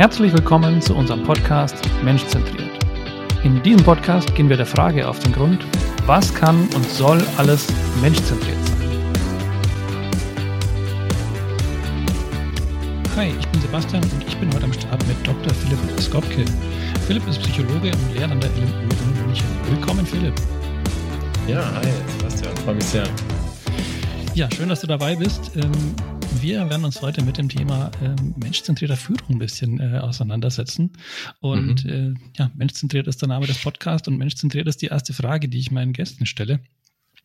Herzlich willkommen zu unserem Podcast Menschzentriert. In diesem Podcast gehen wir der Frage auf den Grund, was kann und soll alles menschzentriert sein? Hi, ich bin Sebastian und ich bin heute am Start mit Dr. Philipp Skopke. Philipp ist Psychologe und lehrt an der LMU in München. Willkommen, Philipp. Ja, hi, Sebastian, freue mich sehr. Ja, schön, dass du dabei bist. Ähm, wir werden uns heute mit dem Thema ähm, menschzentrierter Führung ein bisschen äh, auseinandersetzen. Und mhm. äh, ja, menschzentriert ist der Name des Podcasts und menschzentriert ist die erste Frage, die ich meinen Gästen stelle.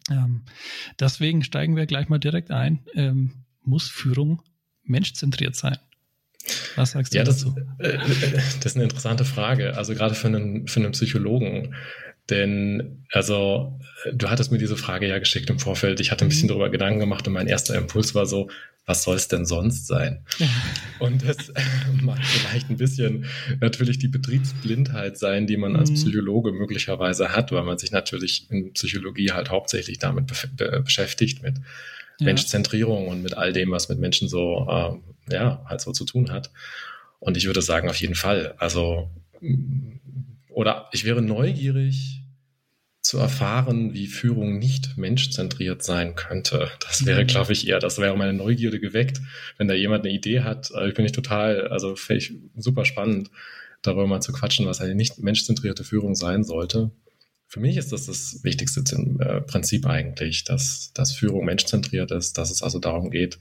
Ähm, deswegen steigen wir gleich mal direkt ein. Ähm, muss Führung menschzentriert sein? Was sagst du ja, dazu? Das, äh, äh, das ist eine interessante Frage. Also gerade für einen, für einen Psychologen. Denn, also, du hattest mir diese Frage ja geschickt im Vorfeld. Ich hatte ein bisschen mhm. darüber Gedanken gemacht und mein erster Impuls war so, was soll es denn sonst sein? Und das äh, mag vielleicht ein bisschen natürlich die Betriebsblindheit sein, die man als mhm. Psychologe möglicherweise hat, weil man sich natürlich in Psychologie halt hauptsächlich damit be beschäftigt, mit ja. Menschzentrierung und mit all dem, was mit Menschen so, äh, ja, halt so zu tun hat. Und ich würde sagen, auf jeden Fall. Also, oder ich wäre neugierig, zu erfahren, wie Führung nicht menschzentriert sein könnte. Das wäre, mhm. glaube ich, eher, das wäre meine Neugierde geweckt, wenn da jemand eine Idee hat. Also ich bin nicht total, also ich super spannend, darüber mal zu quatschen, was eine nicht menschzentrierte Führung sein sollte. Für mich ist das das wichtigste äh, Prinzip eigentlich, dass, dass Führung menschzentriert ist, dass es also darum geht,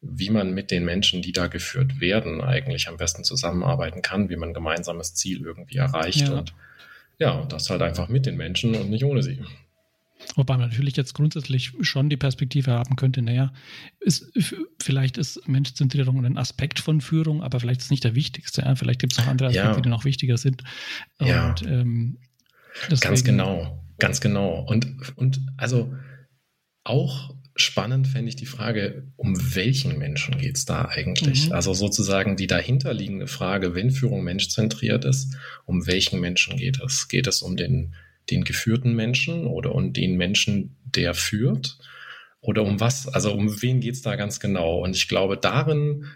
wie man mit den Menschen, die da geführt werden, eigentlich am besten zusammenarbeiten kann, wie man ein gemeinsames Ziel irgendwie erreicht ja. und ja, und das halt einfach mit den Menschen und nicht ohne sie. Wobei man natürlich jetzt grundsätzlich schon die Perspektive haben könnte, naja, ist, vielleicht ist Menschzentrierung ein Aspekt von Führung, aber vielleicht ist es nicht der wichtigste. Ja? Vielleicht gibt es noch andere Aspekte, ja. die noch wichtiger sind. Und, ja. Ähm, ganz genau, ganz genau. Und, und also auch spannend fände ich die Frage, um welchen Menschen geht es da eigentlich? Mhm. Also sozusagen die dahinterliegende Frage, wenn Führung menschzentriert ist, um welchen Menschen geht es? Geht es um den, den geführten Menschen oder um den Menschen, der führt? Oder um was? Also um wen geht es da ganz genau? Und ich glaube, darin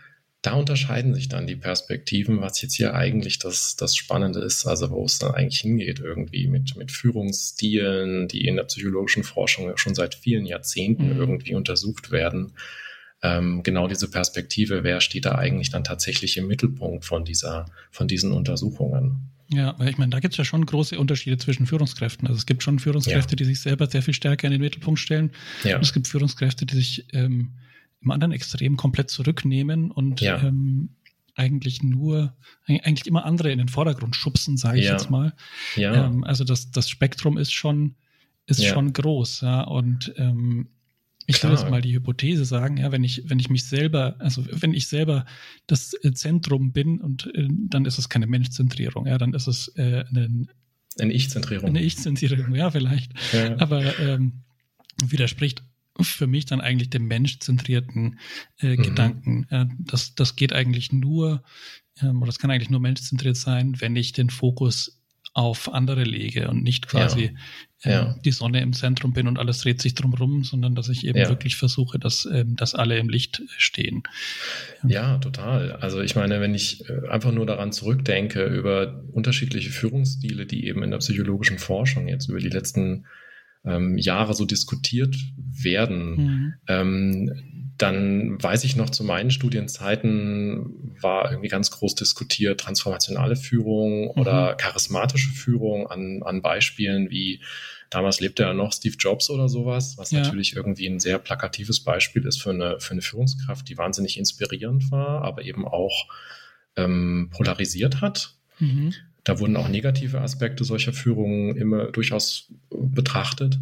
da unterscheiden sich dann die Perspektiven, was jetzt hier eigentlich das, das Spannende ist, also wo es dann eigentlich hingeht irgendwie mit, mit Führungsstilen, die in der psychologischen Forschung schon seit vielen Jahrzehnten mhm. irgendwie untersucht werden. Ähm, genau diese Perspektive, wer steht da eigentlich dann tatsächlich im Mittelpunkt von dieser, von diesen Untersuchungen? Ja, weil ich meine, da gibt es ja schon große Unterschiede zwischen Führungskräften. Also es gibt schon Führungskräfte, ja. die sich selber sehr viel stärker in den Mittelpunkt stellen. Ja. Und es gibt Führungskräfte, die sich ähm, im anderen Extrem komplett zurücknehmen und ja. ähm, eigentlich nur, eigentlich immer andere in den Vordergrund schubsen, sage ich ja. jetzt mal. Ja. Ähm, also das, das Spektrum ist schon, ist ja. schon groß, ja. Und ähm, ich will jetzt mal die Hypothese sagen, ja, wenn ich, wenn ich mich selber, also wenn ich selber das äh, Zentrum bin und äh, dann ist es keine Menschzentrierung, ja, dann ist es äh, eine, eine Ich-Zentrierung. Eine Ich-Zentrierung, ja, vielleicht. Ja. Aber ähm, widerspricht für mich dann eigentlich dem menschzentrierten äh, mhm. Gedanken. Äh, das, das geht eigentlich nur, ähm, oder das kann eigentlich nur menschzentriert sein, wenn ich den Fokus auf andere lege und nicht quasi ja. Ja. Äh, die Sonne im Zentrum bin und alles dreht sich drumherum, sondern dass ich eben ja. wirklich versuche, dass, ähm, dass alle im Licht stehen. Ja, total. Also ich meine, wenn ich äh, einfach nur daran zurückdenke über unterschiedliche Führungsstile, die eben in der psychologischen Forschung jetzt über die letzten ähm, Jahre so diskutiert werden. Mhm. Ähm, dann weiß ich noch, zu meinen Studienzeiten war irgendwie ganz groß diskutiert transformationale Führung mhm. oder charismatische Führung an, an Beispielen wie damals lebte ja noch Steve Jobs oder sowas, was ja. natürlich irgendwie ein sehr plakatives Beispiel ist für eine, für eine Führungskraft, die wahnsinnig inspirierend war, aber eben auch ähm, polarisiert hat. Mhm. Da wurden auch negative Aspekte solcher Führungen immer durchaus betrachtet.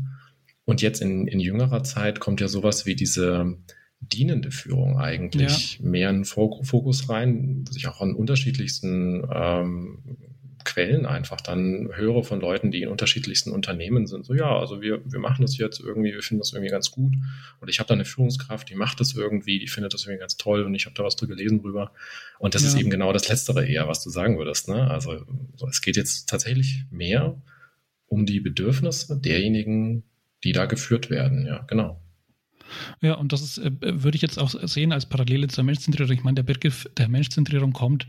Und jetzt in, in jüngerer Zeit kommt ja sowas wie diese dienende Führung eigentlich ja. mehr in Fokus rein, sich auch an unterschiedlichsten ähm, Quellen einfach dann höre von Leuten, die in unterschiedlichsten Unternehmen sind. So, ja, also wir, wir machen das jetzt irgendwie, wir finden das irgendwie ganz gut. Und ich habe da eine Führungskraft, die macht das irgendwie, die findet das irgendwie ganz toll und ich habe da was drüber gelesen drüber. Und das ja. ist eben genau das Letztere eher, was du sagen würdest. Ne? Also so, es geht jetzt tatsächlich mehr um die Bedürfnisse derjenigen, die da geführt werden. Ja, genau. Ja, und das ist, äh, würde ich jetzt auch sehen als Parallele zur Menschzentrierung. Ich meine, der Begriff der Menschzentrierung kommt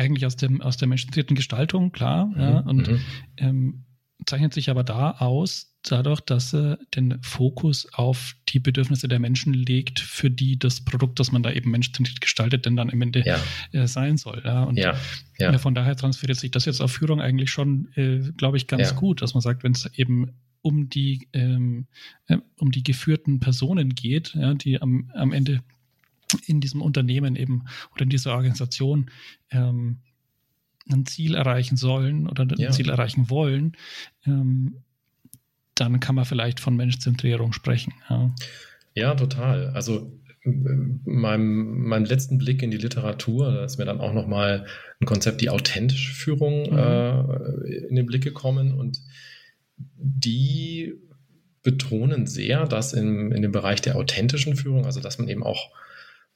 eigentlich aus dem aus der menschenzentrierten Gestaltung, klar, mhm. ja, und mhm. ähm, zeichnet sich aber da aus, dadurch, dass er den Fokus auf die Bedürfnisse der Menschen legt, für die das Produkt, das man da eben menschenzentriert gestaltet, denn dann im Ende ja. äh, sein soll. Ja, und ja, ja. von daher transferiert sich das jetzt auf Führung eigentlich schon, äh, glaube ich, ganz gut, dass man sagt, wenn es eben um die, ähm, äh, um die geführten Personen geht, die am, am Ende in diesem Unternehmen eben oder in dieser Organisation ähm, ein Ziel erreichen sollen oder ein ja. Ziel erreichen wollen, ähm, dann kann man vielleicht von Menschzentrierung sprechen. Ja, ja total. Also meinem, meinem letzten Blick in die Literatur, da ist mir dann auch nochmal ein Konzept, die authentische Führung mhm. äh, in den Blick gekommen und die betonen sehr, dass in, in dem Bereich der authentischen Führung, also dass man eben auch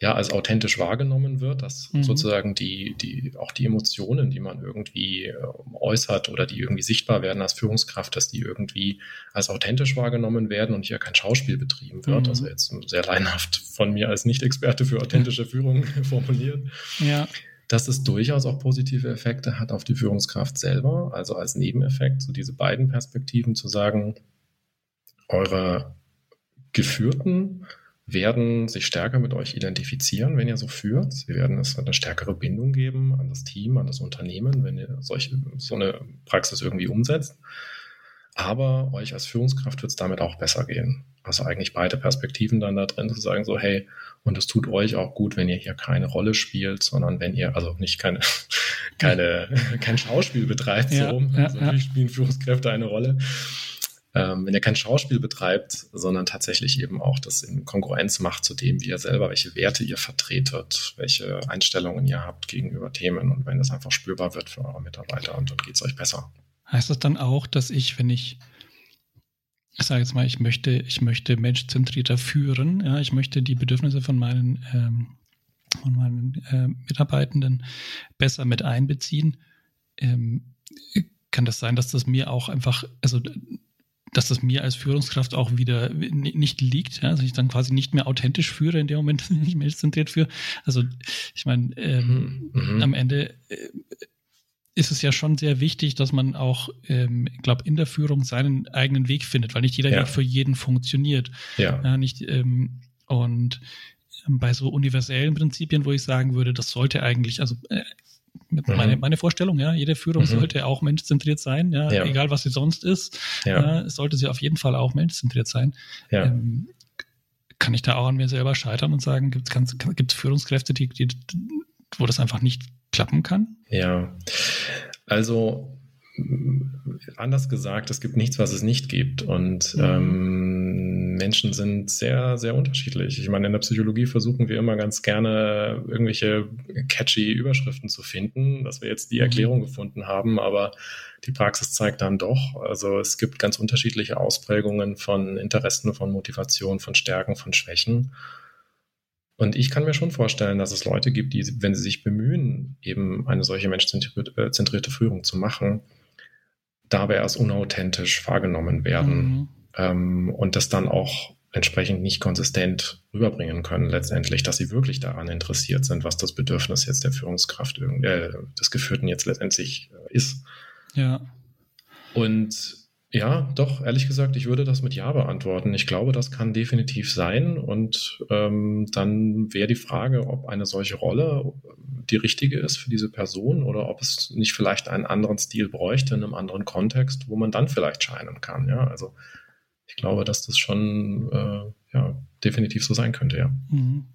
ja, als authentisch wahrgenommen wird, dass mhm. sozusagen die, die, auch die Emotionen, die man irgendwie äh, äußert oder die irgendwie sichtbar werden als Führungskraft, dass die irgendwie als authentisch wahrgenommen werden und hier kein Schauspiel betrieben wird. Mhm. Also jetzt sehr leinhaft von mir als Nicht-Experte für authentische Führung formuliert. Ja. Dass es durchaus auch positive Effekte hat auf die Führungskraft selber, also als Nebeneffekt, so diese beiden Perspektiven zu sagen, eure Geführten werden sich stärker mit euch identifizieren, wenn ihr so führt. Sie werden es eine stärkere Bindung geben an das Team, an das Unternehmen, wenn ihr solche, so eine Praxis irgendwie umsetzt. Aber euch als Führungskraft wird es damit auch besser gehen. Also eigentlich beide Perspektiven dann da drin zu sagen, so, hey, und es tut euch auch gut, wenn ihr hier keine Rolle spielt, sondern wenn ihr, also nicht keine, keine, kein Schauspiel betreibt, ja, so. Ja, also natürlich spielen Führungskräfte eine Rolle ähm, wenn er kein Schauspiel betreibt, sondern tatsächlich eben auch das in Konkurrenz macht zu dem, wie ihr selber, welche Werte ihr vertretet, welche Einstellungen ihr habt gegenüber Themen und wenn das einfach spürbar wird für eure Mitarbeiter und dann geht es euch besser. Heißt das dann auch, dass ich, wenn ich ich sage jetzt mal, ich möchte, ich möchte menschzentrierter führen, ja, ich möchte die Bedürfnisse von meinen, ähm, von meinen äh, Mitarbeitenden besser mit einbeziehen. Ähm, kann das sein, dass das mir auch einfach, also dass das mir als Führungskraft auch wieder nicht liegt, ja, dass ich dann quasi nicht mehr authentisch führe in dem Moment, nicht mehr zentriert führe. Also ich meine, ähm, mhm. am Ende äh, ist es ja schon sehr wichtig, dass man auch, ähm, ich glaube, in der Führung seinen eigenen Weg findet, weil nicht jeder ja. Weg für jeden funktioniert. Ja. ja nicht, ähm, und ähm, bei so universellen Prinzipien, wo ich sagen würde, das sollte eigentlich, also äh, mhm. Meine, meine Vorstellung, ja, jede Führung mhm. sollte auch menschzentriert sein, ja, ja, egal was sie sonst ist, ja. äh, sollte sie auf jeden Fall auch menschzentriert sein. Ja. Ähm, kann ich da auch an mir selber scheitern und sagen, gibt es Führungskräfte, die, die, wo das einfach nicht klappen kann? Ja, also anders gesagt, es gibt nichts, was es nicht gibt. Und mhm. ähm, Menschen sind sehr, sehr unterschiedlich. Ich meine, in der Psychologie versuchen wir immer ganz gerne irgendwelche catchy Überschriften zu finden, dass wir jetzt die mhm. Erklärung gefunden haben, aber die Praxis zeigt dann doch, also es gibt ganz unterschiedliche Ausprägungen von Interessen, von Motivation, von Stärken, von Schwächen. Und ich kann mir schon vorstellen, dass es Leute gibt, die, wenn sie sich bemühen, eben eine solche menschzentrierte Führung zu machen, dabei als unauthentisch wahrgenommen werden mhm. Ähm, und das dann auch entsprechend nicht konsistent rüberbringen können, letztendlich, dass sie wirklich daran interessiert sind, was das Bedürfnis jetzt der Führungskraft äh, des Geführten jetzt letztendlich äh, ist. Ja. Und ja, doch, ehrlich gesagt, ich würde das mit Ja beantworten. Ich glaube, das kann definitiv sein. Und ähm, dann wäre die Frage, ob eine solche Rolle die richtige ist für diese Person oder ob es nicht vielleicht einen anderen Stil bräuchte in einem anderen Kontext, wo man dann vielleicht scheinen kann. Ja, also ich glaube, dass das schon äh, ja, definitiv so sein könnte, ja. Mhm.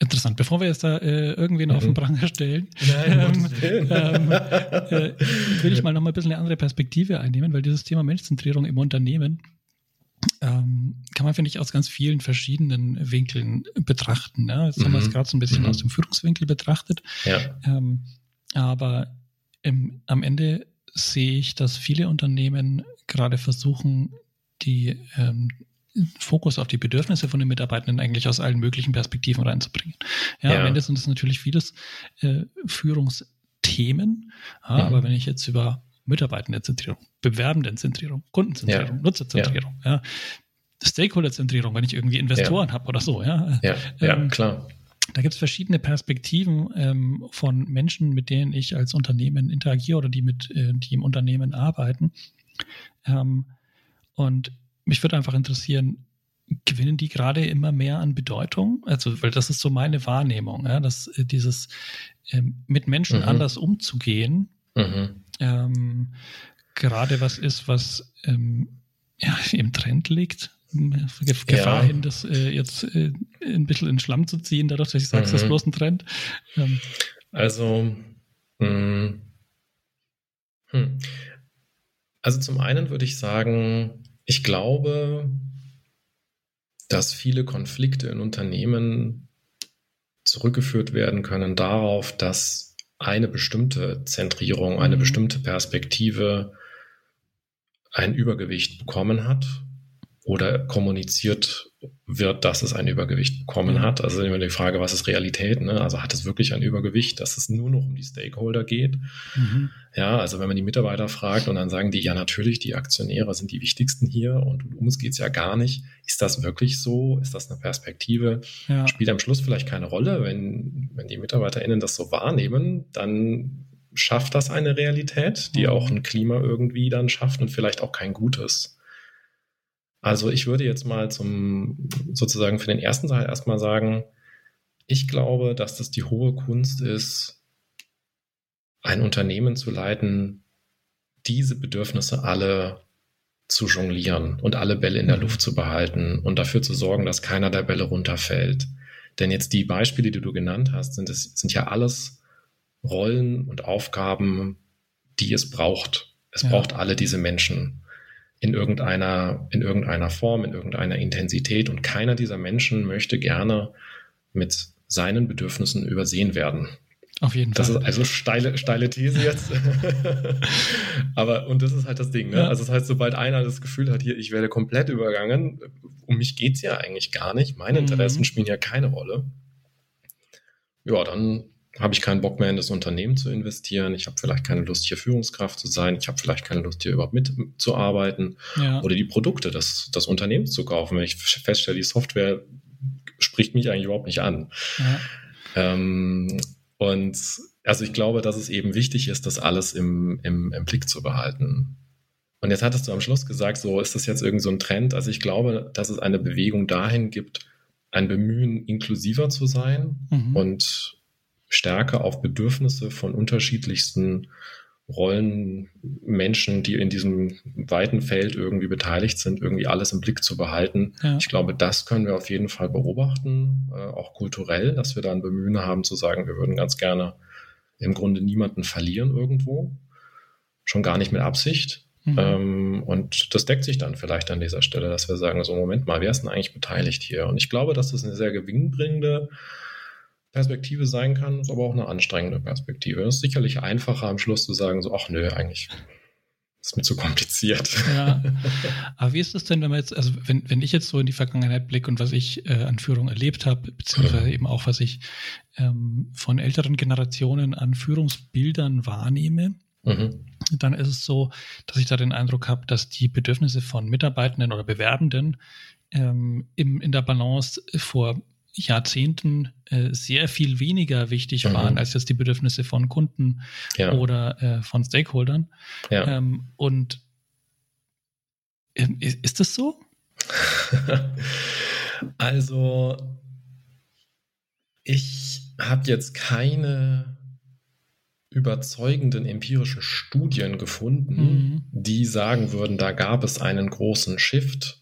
Interessant. Bevor wir jetzt da äh, irgendwen mhm. auf den mhm. Pranger stellen, Nein, ähm, ähm, äh, will ich mal noch mal ein bisschen eine andere Perspektive einnehmen, weil dieses Thema Menschzentrierung im Unternehmen ähm, kann man, finde ich, aus ganz vielen verschiedenen Winkeln betrachten. Ja? Jetzt mhm. haben wir es mhm. gerade so ein bisschen mhm. aus dem Führungswinkel betrachtet. Ja. Ähm, aber im, am Ende sehe ich, dass viele Unternehmen gerade versuchen, die ähm, Fokus auf die Bedürfnisse von den Mitarbeitenden eigentlich aus allen möglichen Perspektiven reinzubringen. Ja, ja. am Ende sind es natürlich vieles äh, Führungsthemen, ja, mhm. aber wenn ich jetzt über Mitarbeitendenzentrierung, Bewerbendenzentrierung, Kundenzentrierung, ja. Nutzerzentrierung, ja. Stakeholderzentrierung, wenn ich irgendwie Investoren habe oder so, ja. Ja, ja ähm, klar. Da gibt es verschiedene Perspektiven ähm, von Menschen, mit denen ich als Unternehmen interagiere oder die mit äh, die im Unternehmen arbeiten. Ähm, und mich würde einfach interessieren, gewinnen die gerade immer mehr an Bedeutung? Also, weil das ist so meine Wahrnehmung, ja, dass äh, dieses ähm, mit Menschen mhm. anders umzugehen, mhm. ähm, gerade was ist, was ähm, ja, im Trend liegt. Gefahr ja. hin, das äh, jetzt äh, ein bisschen in den Schlamm zu ziehen, dadurch, dass ich sage, mhm. das ist bloß ein Trend. Ähm. Also, mh, hm. hm. also zum einen würde ich sagen, ich glaube, dass viele Konflikte in Unternehmen zurückgeführt werden können darauf, dass eine bestimmte Zentrierung, eine mhm. bestimmte Perspektive ein Übergewicht bekommen hat oder kommuniziert wird, dass es ein Übergewicht bekommen hat. Also immer die Frage, was ist Realität? Ne? Also hat es wirklich ein Übergewicht, dass es nur noch um die Stakeholder geht? Mhm. Ja, also wenn man die Mitarbeiter fragt und dann sagen die, ja natürlich, die Aktionäre sind die wichtigsten hier und um uns geht es ja gar nicht. Ist das wirklich so? Ist das eine Perspektive? Ja. Spielt am Schluss vielleicht keine Rolle, wenn, wenn die MitarbeiterInnen das so wahrnehmen, dann schafft das eine Realität, die mhm. auch ein Klima irgendwie dann schafft und vielleicht auch kein gutes. Also ich würde jetzt mal zum sozusagen für den ersten Teil erstmal sagen, ich glaube, dass das die hohe Kunst ist, ein Unternehmen zu leiten, diese Bedürfnisse alle zu jonglieren und alle Bälle in der mhm. Luft zu behalten und dafür zu sorgen, dass keiner der Bälle runterfällt. Denn jetzt die Beispiele, die du genannt hast, sind, es, sind ja alles Rollen und Aufgaben, die es braucht. Es ja. braucht alle diese Menschen in irgendeiner, in irgendeiner Form, in irgendeiner Intensität. Und keiner dieser Menschen möchte gerne mit seinen Bedürfnissen übersehen werden. Auf jeden Fall. Das ist also steile, steile These jetzt. Aber, und das ist halt das Ding, ne? Ja. Also das heißt, sobald einer das Gefühl hat, hier, ich werde komplett übergangen, um mich geht's ja eigentlich gar nicht, meine mhm. Interessen mhm. spielen ja keine Rolle. Ja, dann habe ich keinen Bock mehr in das Unternehmen zu investieren. Ich habe vielleicht keine Lust, hier Führungskraft zu sein. Ich habe vielleicht keine Lust, hier überhaupt mitzuarbeiten ja. oder die Produkte des, des Unternehmens zu kaufen. Wenn ich feststelle, die Software spricht mich eigentlich überhaupt nicht an. Ja. Ähm, und also ich glaube, dass es eben wichtig ist, das alles im, im, im Blick zu behalten. Und jetzt hattest du am Schluss gesagt, so ist das jetzt irgend so ein Trend. Also ich glaube, dass es eine Bewegung dahin gibt, ein Bemühen, inklusiver zu sein mhm. und stärker auf Bedürfnisse von unterschiedlichsten Rollen, Menschen, die in diesem weiten Feld irgendwie beteiligt sind, irgendwie alles im Blick zu behalten. Ja. Ich glaube, das können wir auf jeden Fall beobachten, äh, auch kulturell, dass wir da ein Bemühen haben zu sagen, wir würden ganz gerne im Grunde niemanden verlieren irgendwo, schon gar nicht mit Absicht. Mhm. Ähm, und das deckt sich dann vielleicht an dieser Stelle, dass wir sagen, so Moment mal, wer ist denn eigentlich beteiligt hier? Und ich glaube, dass das eine sehr gewinnbringende Perspektive sein kann, ist aber auch eine anstrengende Perspektive. Es ist sicherlich einfacher am Schluss zu sagen, so, ach nö, eigentlich ist mir zu kompliziert. Ja. Aber wie ist es denn, wenn man jetzt, also wenn, wenn ich jetzt so in die Vergangenheit blicke und was ich äh, an Führung erlebt habe, beziehungsweise eben auch, was ich ähm, von älteren Generationen an Führungsbildern wahrnehme, mhm. dann ist es so, dass ich da den Eindruck habe, dass die Bedürfnisse von Mitarbeitenden oder Bewerbenden ähm, im, in der Balance vor Jahrzehnten äh, sehr viel weniger wichtig mhm. waren als jetzt die Bedürfnisse von Kunden ja. oder äh, von Stakeholdern. Ja. Ähm, und äh, ist das so? also, ich habe jetzt keine überzeugenden empirischen Studien gefunden, mhm. die sagen würden, da gab es einen großen Shift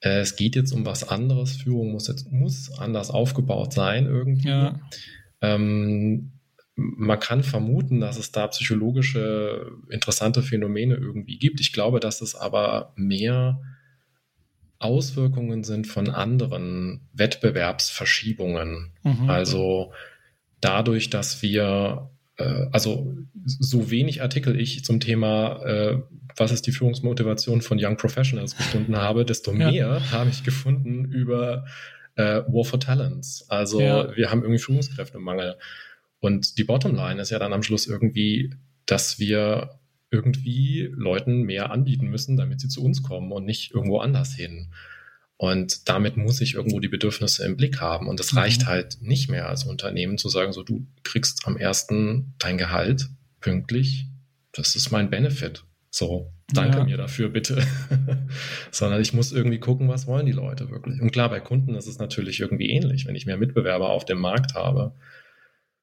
es geht jetzt um was anderes. Führung muss jetzt muss anders aufgebaut sein irgendwie. Ja. Ähm, man kann vermuten, dass es da psychologische interessante Phänomene irgendwie gibt. Ich glaube, dass es aber mehr Auswirkungen sind von anderen Wettbewerbsverschiebungen. Mhm. Also dadurch, dass wir äh, also so wenig Artikel ich zum Thema, äh, was ist die Führungsmotivation von Young Professionals gefunden habe, desto mehr ja. habe ich gefunden über äh, War for Talents. Also ja. wir haben irgendwie Führungskräftemangel. Und die Bottomline ist ja dann am Schluss irgendwie, dass wir irgendwie Leuten mehr anbieten müssen, damit sie zu uns kommen und nicht irgendwo anders hin. Und damit muss ich irgendwo die Bedürfnisse im Blick haben. Und es mhm. reicht halt nicht mehr als Unternehmen zu sagen, so du kriegst am ersten dein Gehalt pünktlich. Das ist mein Benefit. So, danke ja. mir dafür, bitte. Sondern ich muss irgendwie gucken, was wollen die Leute wirklich. Und klar, bei Kunden ist es natürlich irgendwie ähnlich. Wenn ich mehr Mitbewerber auf dem Markt habe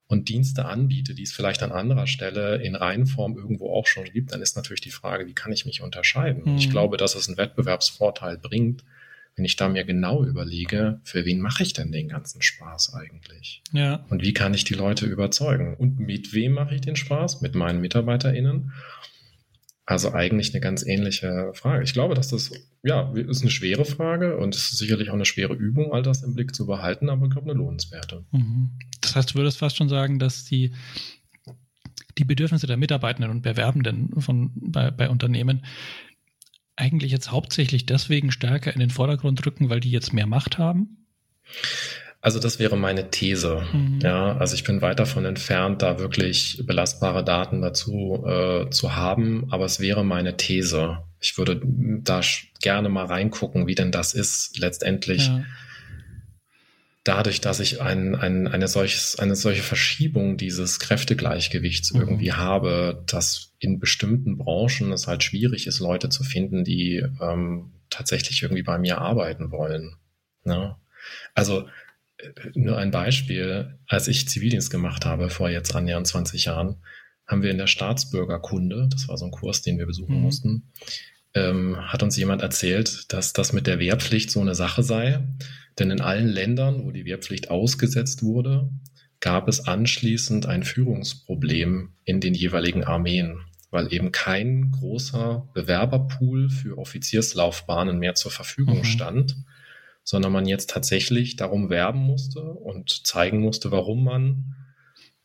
und Dienste anbiete, die es vielleicht an anderer Stelle in Reihenform irgendwo auch schon gibt, dann ist natürlich die Frage, wie kann ich mich unterscheiden? Mhm. Ich glaube, dass es einen Wettbewerbsvorteil bringt, wenn ich da mir genau überlege, für wen mache ich denn den ganzen Spaß eigentlich? Ja. Und wie kann ich die Leute überzeugen? Und mit wem mache ich den Spaß? Mit meinen MitarbeiterInnen. Also eigentlich eine ganz ähnliche Frage. Ich glaube, dass das, ja, ist eine schwere Frage und es ist sicherlich auch eine schwere Übung, all das im Blick zu behalten, aber ich glaube, eine lohnenswerte. Mhm. Das heißt, du würdest fast schon sagen, dass die, die Bedürfnisse der Mitarbeitenden und Bewerbenden von, bei, bei Unternehmen eigentlich jetzt hauptsächlich deswegen stärker in den Vordergrund rücken, weil die jetzt mehr Macht haben? Also das wäre meine These. Mhm. Ja, also ich bin weit davon entfernt, da wirklich belastbare Daten dazu äh, zu haben, aber es wäre meine These. Ich würde da gerne mal reingucken, wie denn das ist letztendlich. Ja. Dadurch, dass ich ein, ein, eine, solches, eine solche Verschiebung dieses Kräftegleichgewichts mhm. irgendwie habe, dass in bestimmten Branchen es halt schwierig ist, Leute zu finden, die ähm, tatsächlich irgendwie bei mir arbeiten wollen. Ne? Also nur ein Beispiel. Als ich Zivildienst gemacht habe, vor jetzt annähernd 20 Jahren, haben wir in der Staatsbürgerkunde, das war so ein Kurs, den wir besuchen mhm. mussten, ähm, hat uns jemand erzählt, dass das mit der Wehrpflicht so eine Sache sei. Denn in allen Ländern, wo die Wehrpflicht ausgesetzt wurde, gab es anschließend ein Führungsproblem in den jeweiligen Armeen, weil eben kein großer Bewerberpool für Offizierslaufbahnen mehr zur Verfügung mhm. stand sondern man jetzt tatsächlich darum werben musste und zeigen musste, warum man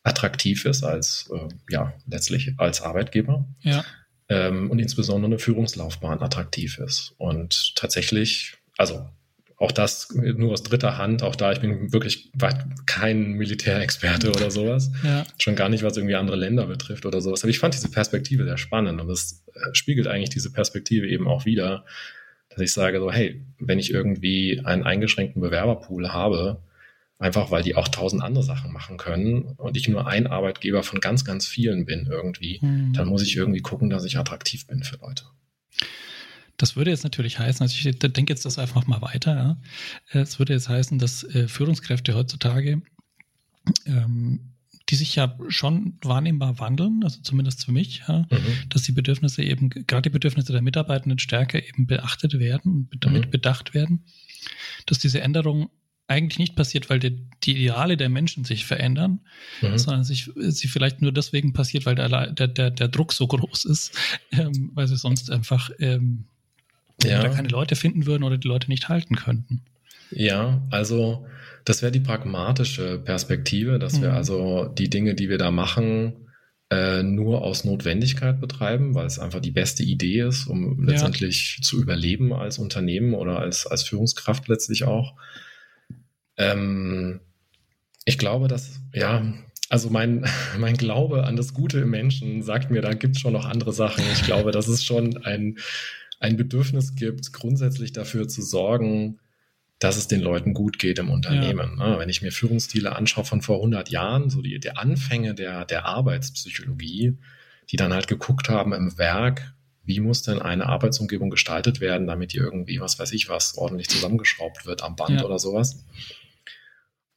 attraktiv ist als, äh, ja, letztlich als Arbeitgeber. Ja. Ähm, und insbesondere eine Führungslaufbahn attraktiv ist. Und tatsächlich, also auch das nur aus dritter Hand, auch da, ich bin wirklich kein Militärexperte oder sowas. Ja. Schon gar nicht, was irgendwie andere Länder betrifft oder sowas. Aber ich fand diese Perspektive sehr spannend und es äh, spiegelt eigentlich diese Perspektive eben auch wieder, dass ich sage so, hey, wenn ich irgendwie einen eingeschränkten Bewerberpool habe, einfach weil die auch tausend andere Sachen machen können und ich nur ein Arbeitgeber von ganz, ganz vielen bin irgendwie, mhm. dann muss ich irgendwie gucken, dass ich attraktiv bin für Leute. Das würde jetzt natürlich heißen, also ich denke jetzt das einfach mal weiter, ja. Es würde jetzt heißen, dass äh, Führungskräfte heutzutage ähm, die sich ja schon wahrnehmbar wandeln, also zumindest für mich, ja, mhm. dass die Bedürfnisse eben, gerade die Bedürfnisse der Mitarbeitenden stärker eben beachtet werden und damit mhm. bedacht werden, dass diese Änderung eigentlich nicht passiert, weil die, die Ideale der Menschen sich verändern, mhm. sondern sich, sie vielleicht nur deswegen passiert, weil der, der, der, der Druck so groß ist, ähm, weil sie sonst einfach ähm, ja. da keine Leute finden würden oder die Leute nicht halten könnten. Ja, also das wäre die pragmatische Perspektive, dass mhm. wir also die Dinge, die wir da machen, äh, nur aus Notwendigkeit betreiben, weil es einfach die beste Idee ist, um ja. letztendlich zu überleben als Unternehmen oder als, als Führungskraft letztlich auch. Ähm, ich glaube, dass, ja, also mein, mein Glaube an das Gute im Menschen sagt mir, da gibt es schon noch andere Sachen. Ich glaube, dass es schon ein, ein Bedürfnis gibt, grundsätzlich dafür zu sorgen, dass es den Leuten gut geht im Unternehmen. Ja. Ne? Wenn ich mir Führungsstile anschaue von vor 100 Jahren, so die, die Anfänge der, der Arbeitspsychologie, die dann halt geguckt haben im Werk, wie muss denn eine Arbeitsumgebung gestaltet werden, damit die irgendwie, was weiß ich was, ordentlich zusammengeschraubt wird am Band ja. oder sowas.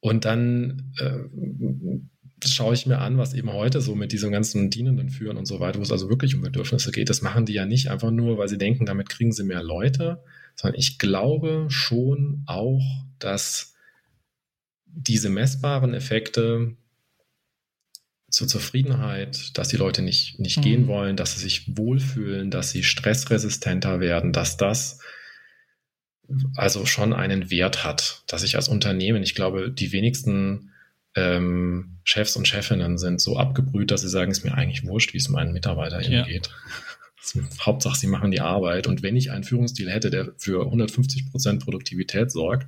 Und dann äh, schaue ich mir an, was eben heute so mit diesen ganzen Dienenden führen und so weiter, wo es also wirklich um Bedürfnisse geht. Das machen die ja nicht einfach nur, weil sie denken, damit kriegen sie mehr Leute, sondern ich glaube schon auch, dass diese messbaren Effekte zur Zufriedenheit, dass die Leute nicht, nicht mhm. gehen wollen, dass sie sich wohlfühlen, dass sie stressresistenter werden, dass das also schon einen Wert hat, dass ich als Unternehmen, ich glaube, die wenigsten ähm, Chefs und Chefinnen sind so abgebrüht, dass sie sagen, es ist mir eigentlich wurscht, wie es meinen MitarbeiterInnen ja. geht. Hauptsache, sie machen die Arbeit. Und wenn ich einen Führungsstil hätte, der für 150 Prozent Produktivität sorgt,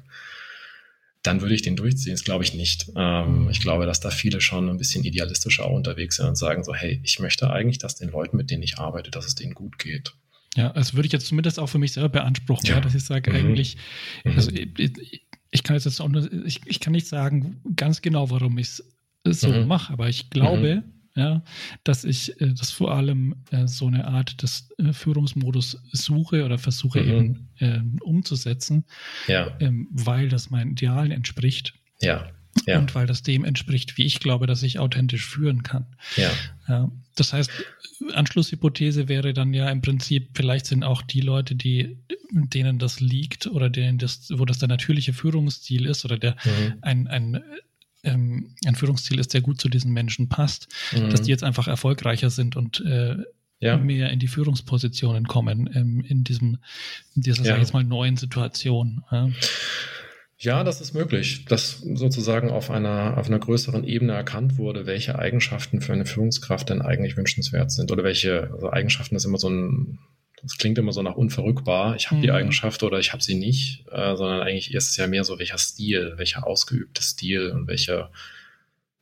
dann würde ich den durchziehen. Das glaube ich nicht. Ähm, ich glaube, dass da viele schon ein bisschen idealistischer unterwegs sind und sagen so, hey, ich möchte eigentlich, dass den Leuten, mit denen ich arbeite, dass es denen gut geht. Ja, also würde ich jetzt zumindest auch für mich selber beanspruchen, ja. Ja, dass ich sage, mhm. eigentlich, mhm. also ich, ich, kann jetzt auch nur, ich, ich kann nicht sagen ganz genau, warum ich es so mhm. mache, aber ich glaube, mhm ja, dass ich äh, das vor allem äh, so eine Art des äh, Führungsmodus suche oder versuche mhm. eben äh, umzusetzen, ja. ähm, weil das meinen Idealen entspricht. Ja. Ja. Und weil das dem entspricht, wie ich glaube, dass ich authentisch führen kann. Ja. ja. Das heißt, Anschlusshypothese wäre dann ja im Prinzip, vielleicht sind auch die Leute, die, denen das liegt oder denen das, wo das der natürliche Führungsstil ist oder der mhm. ein, ein ähm, ein Führungsziel ist, der gut zu diesen Menschen passt, mhm. dass die jetzt einfach erfolgreicher sind und äh, ja. mehr in die Führungspositionen kommen ähm, in diesem, in dieser, ja. sag ich jetzt mal, neuen Situation. Ja. Ja, das ist möglich, dass sozusagen auf einer, auf einer größeren Ebene erkannt wurde, welche Eigenschaften für eine Führungskraft denn eigentlich wünschenswert sind oder welche also Eigenschaften ist immer so ein das klingt immer so nach unverrückbar, ich habe mhm. die Eigenschaft oder ich habe sie nicht, äh, sondern eigentlich ist es ja mehr so, welcher Stil, welcher ausgeübte Stil und welche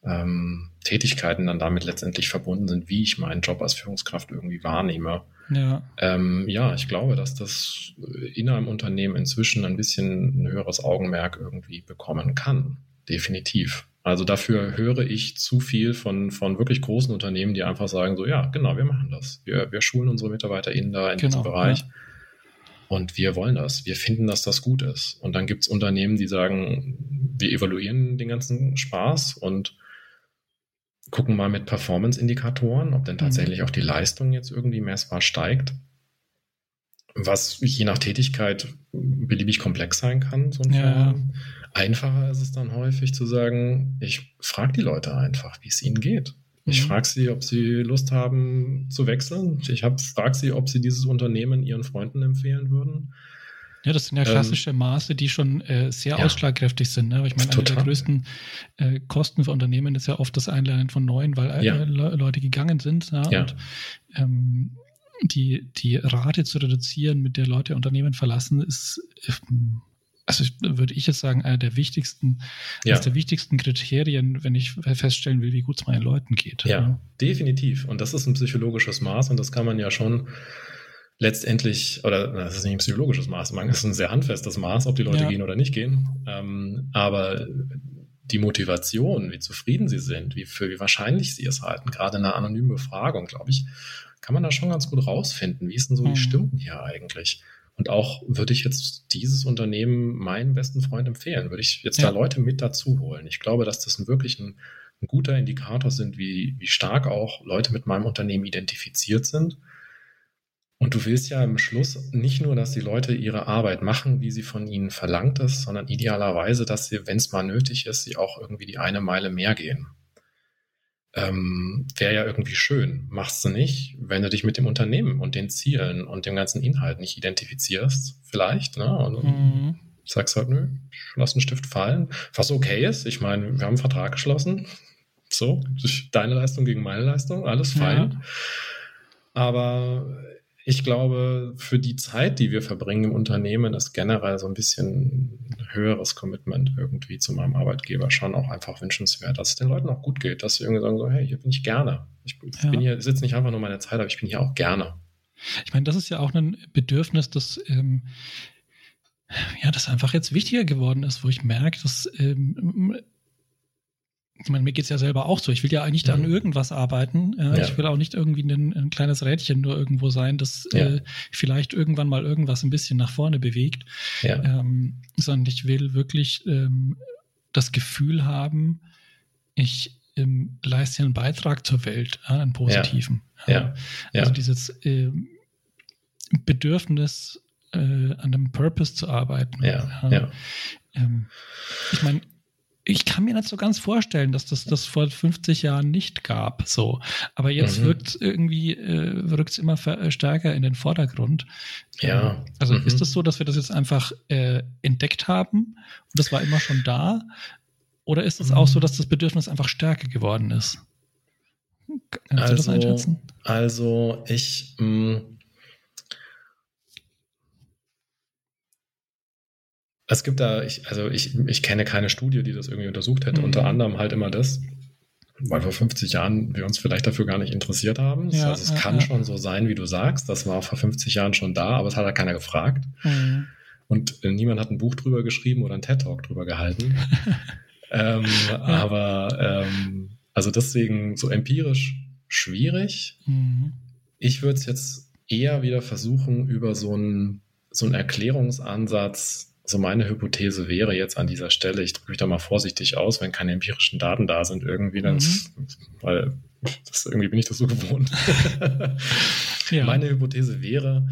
ähm, Tätigkeiten dann damit letztendlich verbunden sind, wie ich meinen Job als Führungskraft irgendwie wahrnehme. Ja, ähm, ja ich glaube, dass das in einem Unternehmen inzwischen ein bisschen ein höheres Augenmerk irgendwie bekommen kann. Definitiv. Also dafür höre ich zu viel von, von wirklich großen Unternehmen, die einfach sagen, so ja, genau, wir machen das. Wir, wir schulen unsere MitarbeiterInnen da in genau, diesem Bereich. Ja. Und wir wollen das. Wir finden, dass das gut ist. Und dann gibt es Unternehmen, die sagen, wir evaluieren den ganzen Spaß und gucken mal mit Performance-Indikatoren, ob denn mhm. tatsächlich mhm. auch die Leistung jetzt irgendwie messbar steigt. Was je nach Tätigkeit beliebig komplex sein kann, so ein ja. Einfacher ist es dann häufig zu sagen, ich frage die Leute einfach, wie es ihnen geht. Ich mhm. frage sie, ob sie Lust haben zu wechseln. Ich frage sie, ob sie dieses Unternehmen ihren Freunden empfehlen würden. Ja, das sind ja ähm, klassische ähm, Maße, die schon äh, sehr ja, ausschlagkräftig sind. Ne? Ich meine, eine der größten äh, Kosten für Unternehmen ist ja oft das Einlernen von Neuen, weil äh, ja. Leute gegangen sind. Ja? ja. Und ähm, die, die Rate zu reduzieren, mit der Leute Unternehmen verlassen, ist ähm, also würde ich jetzt sagen, einer der wichtigsten, ja. der wichtigsten Kriterien, wenn ich feststellen will, wie gut es meinen Leuten geht. Ja, ja, definitiv. Und das ist ein psychologisches Maß und das kann man ja schon letztendlich, oder das ist nicht ein psychologisches Maß, man ist ein sehr handfestes Maß, ob die Leute ja. gehen oder nicht gehen. Ähm, aber die Motivation, wie zufrieden sie sind, wie für wie wahrscheinlich sie es halten, gerade in einer anonymen Befragung, glaube ich, kann man da schon ganz gut rausfinden. Wie ist denn so mhm. die Stimmung hier eigentlich? Und auch würde ich jetzt dieses Unternehmen meinen besten Freund empfehlen, würde ich jetzt ja. da Leute mit dazu holen. Ich glaube, dass das ein wirklich ein, ein guter Indikator sind, wie, wie stark auch Leute mit meinem Unternehmen identifiziert sind. Und du willst ja im Schluss nicht nur, dass die Leute ihre Arbeit machen, wie sie von ihnen verlangt ist, sondern idealerweise, dass sie, wenn es mal nötig ist, sie auch irgendwie die eine Meile mehr gehen ähm, wäre ja irgendwie schön. Machst du nicht, wenn du dich mit dem Unternehmen und den Zielen und dem ganzen Inhalt nicht identifizierst, vielleicht, ne? Und mhm. sagst halt, nö, ich lass einen Stift fallen. Was okay ist, ich meine, wir haben einen Vertrag geschlossen. So, deine Leistung gegen meine Leistung, alles fein. Ja. Aber ich glaube, für die Zeit, die wir verbringen im Unternehmen, ist generell so ein bisschen höheres Commitment irgendwie zu meinem Arbeitgeber schon auch einfach wünschenswert, dass es den Leuten auch gut geht, dass sie irgendwie sagen so, hey, hier bin ich gerne. Ich, ja. bin hier, sitze nicht einfach nur meine Zeit, aber ich bin hier auch gerne. Ich meine, das ist ja auch ein Bedürfnis, das ähm, ja, das einfach jetzt wichtiger geworden ist, wo ich merke, dass ähm, ich meine, mir geht's ja selber auch so. Ich will ja eigentlich mhm. an irgendwas arbeiten. Äh, ja. Ich will auch nicht irgendwie ein, ein, kleines Rädchen nur irgendwo sein, das ja. äh, vielleicht irgendwann mal irgendwas ein bisschen nach vorne bewegt. Ja. Ähm, sondern ich will wirklich ähm, das Gefühl haben, ich ähm, leiste einen Beitrag zur Welt, äh, einen positiven. Ja. Also dieses äh, Bedürfnis, äh, an einem Purpose zu arbeiten. Ja. Ähm, ich meine, ich kann mir nicht so ganz vorstellen, dass das das vor 50 Jahren nicht gab. So, aber jetzt mhm. wirkt irgendwie äh, rückt es immer äh, stärker in den Vordergrund. Ja. Ähm, also mhm. ist es das so, dass wir das jetzt einfach äh, entdeckt haben und das war immer schon da? Oder ist es mhm. auch so, dass das Bedürfnis einfach stärker geworden ist? Kannst also, du das also, einschätzen? Also ich mh, Es gibt da, ich, also ich, ich kenne keine Studie, die das irgendwie untersucht hätte, mhm. unter anderem halt immer das, weil vor 50 Jahren wir uns vielleicht dafür gar nicht interessiert haben. Ja, also es ja, kann ja. schon so sein, wie du sagst. Das war vor 50 Jahren schon da, aber es hat ja keiner gefragt. Mhm. Und äh, niemand hat ein Buch drüber geschrieben oder einen TED-Talk drüber gehalten. ähm, aber ähm, also deswegen so empirisch schwierig. Mhm. Ich würde es jetzt eher wieder versuchen, über so einen so einen Erklärungsansatz so meine Hypothese wäre jetzt an dieser Stelle, ich drücke mich da mal vorsichtig aus, wenn keine empirischen Daten da sind irgendwie, dann mhm. ist, weil das, irgendwie bin ich das so gewohnt. ja. Meine Hypothese wäre,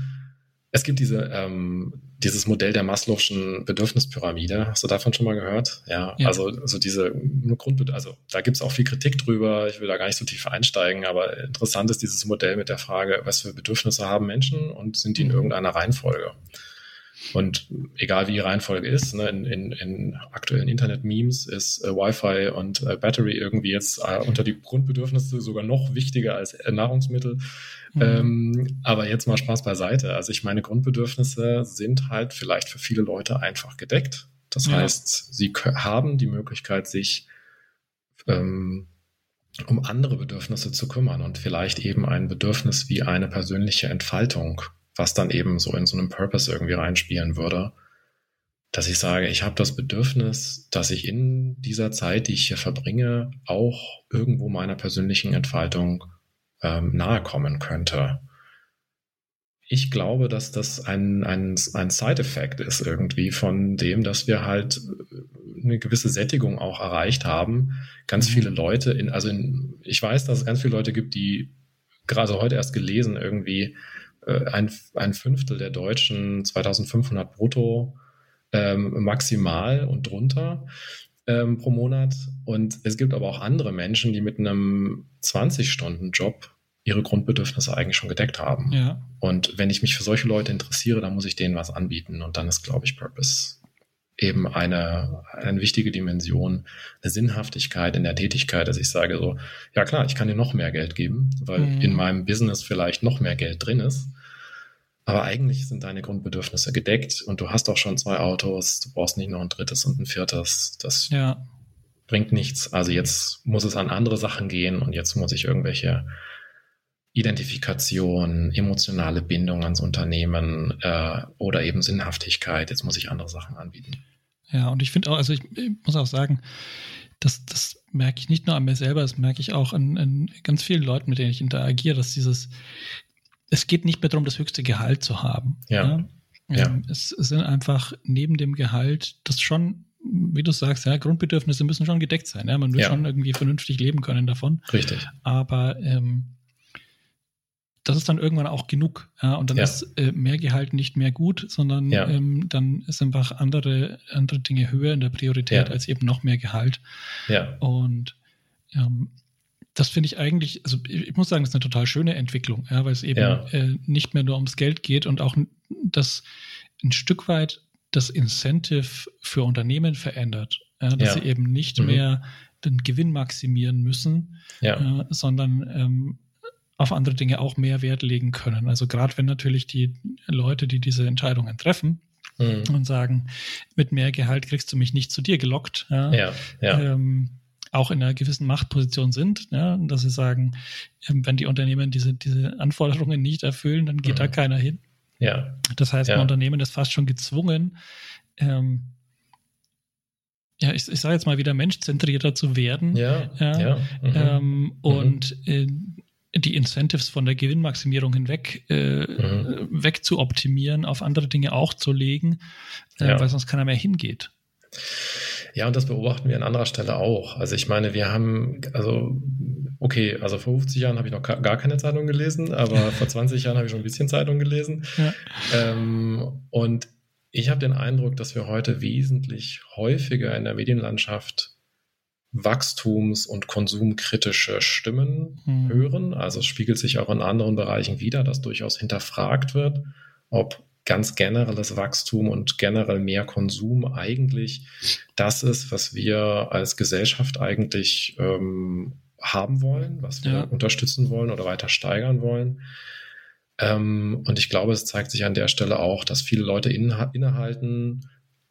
es gibt diese, ähm, dieses Modell der Maslow'schen Bedürfnispyramide. Hast du davon schon mal gehört? Ja, ja. also, also diese Grundbedürfnisse, also da gibt es auch viel Kritik drüber. Ich will da gar nicht so tief einsteigen, aber interessant ist dieses Modell mit der Frage, was für Bedürfnisse haben Menschen und sind die in mhm. irgendeiner Reihenfolge? Und egal wie die Reihenfolge ist, ne, in, in, in aktuellen Internet-Memes ist äh, Wi-Fi und äh, Battery irgendwie jetzt äh, unter die Grundbedürfnisse sogar noch wichtiger als äh, Nahrungsmittel. Mhm. Ähm, aber jetzt mal Spaß beiseite. Also ich meine, Grundbedürfnisse sind halt vielleicht für viele Leute einfach gedeckt. Das ja. heißt, sie haben die Möglichkeit, sich ähm, um andere Bedürfnisse zu kümmern und vielleicht eben ein Bedürfnis wie eine persönliche Entfaltung was dann eben so in so einem Purpose irgendwie reinspielen würde, dass ich sage, ich habe das Bedürfnis, dass ich in dieser Zeit, die ich hier verbringe, auch irgendwo meiner persönlichen Entfaltung ähm, nahe kommen könnte. Ich glaube, dass das ein, ein, ein Side-Effekt ist irgendwie von dem, dass wir halt äh, eine gewisse Sättigung auch erreicht haben. Ganz mhm. viele Leute in, also in, ich weiß, dass es ganz viele Leute gibt, die gerade heute erst gelesen irgendwie ein, ein Fünftel der Deutschen 2500 brutto ähm, maximal und drunter ähm, pro Monat. Und es gibt aber auch andere Menschen, die mit einem 20-Stunden-Job ihre Grundbedürfnisse eigentlich schon gedeckt haben. Ja. Und wenn ich mich für solche Leute interessiere, dann muss ich denen was anbieten. Und dann ist, glaube ich, Purpose eben eine, eine wichtige Dimension, eine Sinnhaftigkeit in der Tätigkeit, dass ich sage so, ja klar, ich kann dir noch mehr Geld geben, weil mhm. in meinem Business vielleicht noch mehr Geld drin ist. Aber eigentlich sind deine Grundbedürfnisse gedeckt und du hast auch schon zwei Autos, du brauchst nicht noch ein drittes und ein viertes. Das ja. bringt nichts. Also jetzt muss es an andere Sachen gehen und jetzt muss ich irgendwelche Identifikation, emotionale Bindung ans Unternehmen äh, oder eben Sinnhaftigkeit. Jetzt muss ich andere Sachen anbieten. Ja, und ich finde auch, also ich, ich, muss auch sagen, das, das merke ich nicht nur an mir selber, das merke ich auch an, an ganz vielen Leuten, mit denen ich interagiere, dass dieses, es geht nicht mehr darum, das höchste Gehalt zu haben. Ja. ja? ja. Ähm, es, es sind einfach neben dem Gehalt, das schon wie du sagst, ja, Grundbedürfnisse müssen schon gedeckt sein. Ja? Man will ja. schon irgendwie vernünftig leben können davon. Richtig. Aber ähm, das ist dann irgendwann auch genug. Ja, und dann ja. ist äh, mehr Gehalt nicht mehr gut, sondern ja. ähm, dann ist einfach andere, andere Dinge höher in der Priorität als eben noch mehr Gehalt. Ja. Und ähm, das finde ich eigentlich, also ich muss sagen, das ist eine total schöne Entwicklung, ja, weil es eben äh, nicht mehr nur ums Geld geht und auch das ein Stück weit das Incentive für Unternehmen verändert, ja, dass sie eben nicht mhm. mehr den Gewinn maximieren müssen, äh, sondern ähm, auf andere Dinge auch mehr Wert legen können. Also gerade wenn natürlich die Leute, die diese Entscheidungen treffen, mhm. und sagen, mit mehr Gehalt kriegst du mich nicht zu dir gelockt, ja, ja, ja. Ähm, auch in einer gewissen Machtposition sind, ja, dass sie sagen, ähm, wenn die Unternehmen diese, diese Anforderungen nicht erfüllen, dann geht mhm. da keiner hin. Ja. Das heißt, ein Unternehmen ist fast schon gezwungen, ähm, ja, ich, ich sage jetzt mal wieder menschzentrierter zu werden. Ja. ja, ja. Mhm. Ähm, und mhm. äh, die Incentives von der Gewinnmaximierung hinweg äh, mhm. weg zu optimieren, auf andere Dinge auch zu legen, äh, ja. weil sonst keiner mehr hingeht. Ja, und das beobachten wir an anderer Stelle auch. Also ich meine, wir haben, also okay, also vor 50 Jahren habe ich noch gar keine Zeitung gelesen, aber vor 20 Jahren habe ich schon ein bisschen Zeitung gelesen. Ja. Ähm, und ich habe den Eindruck, dass wir heute wesentlich häufiger in der Medienlandschaft wachstums- und konsumkritische Stimmen mhm. hören. Also es spiegelt sich auch in anderen Bereichen wieder, dass durchaus hinterfragt wird, ob ganz generelles Wachstum und generell mehr Konsum eigentlich das ist, was wir als Gesellschaft eigentlich ähm, haben wollen, was wir ja. unterstützen wollen oder weiter steigern wollen. Ähm, und ich glaube, es zeigt sich an der Stelle auch, dass viele Leute innehalten,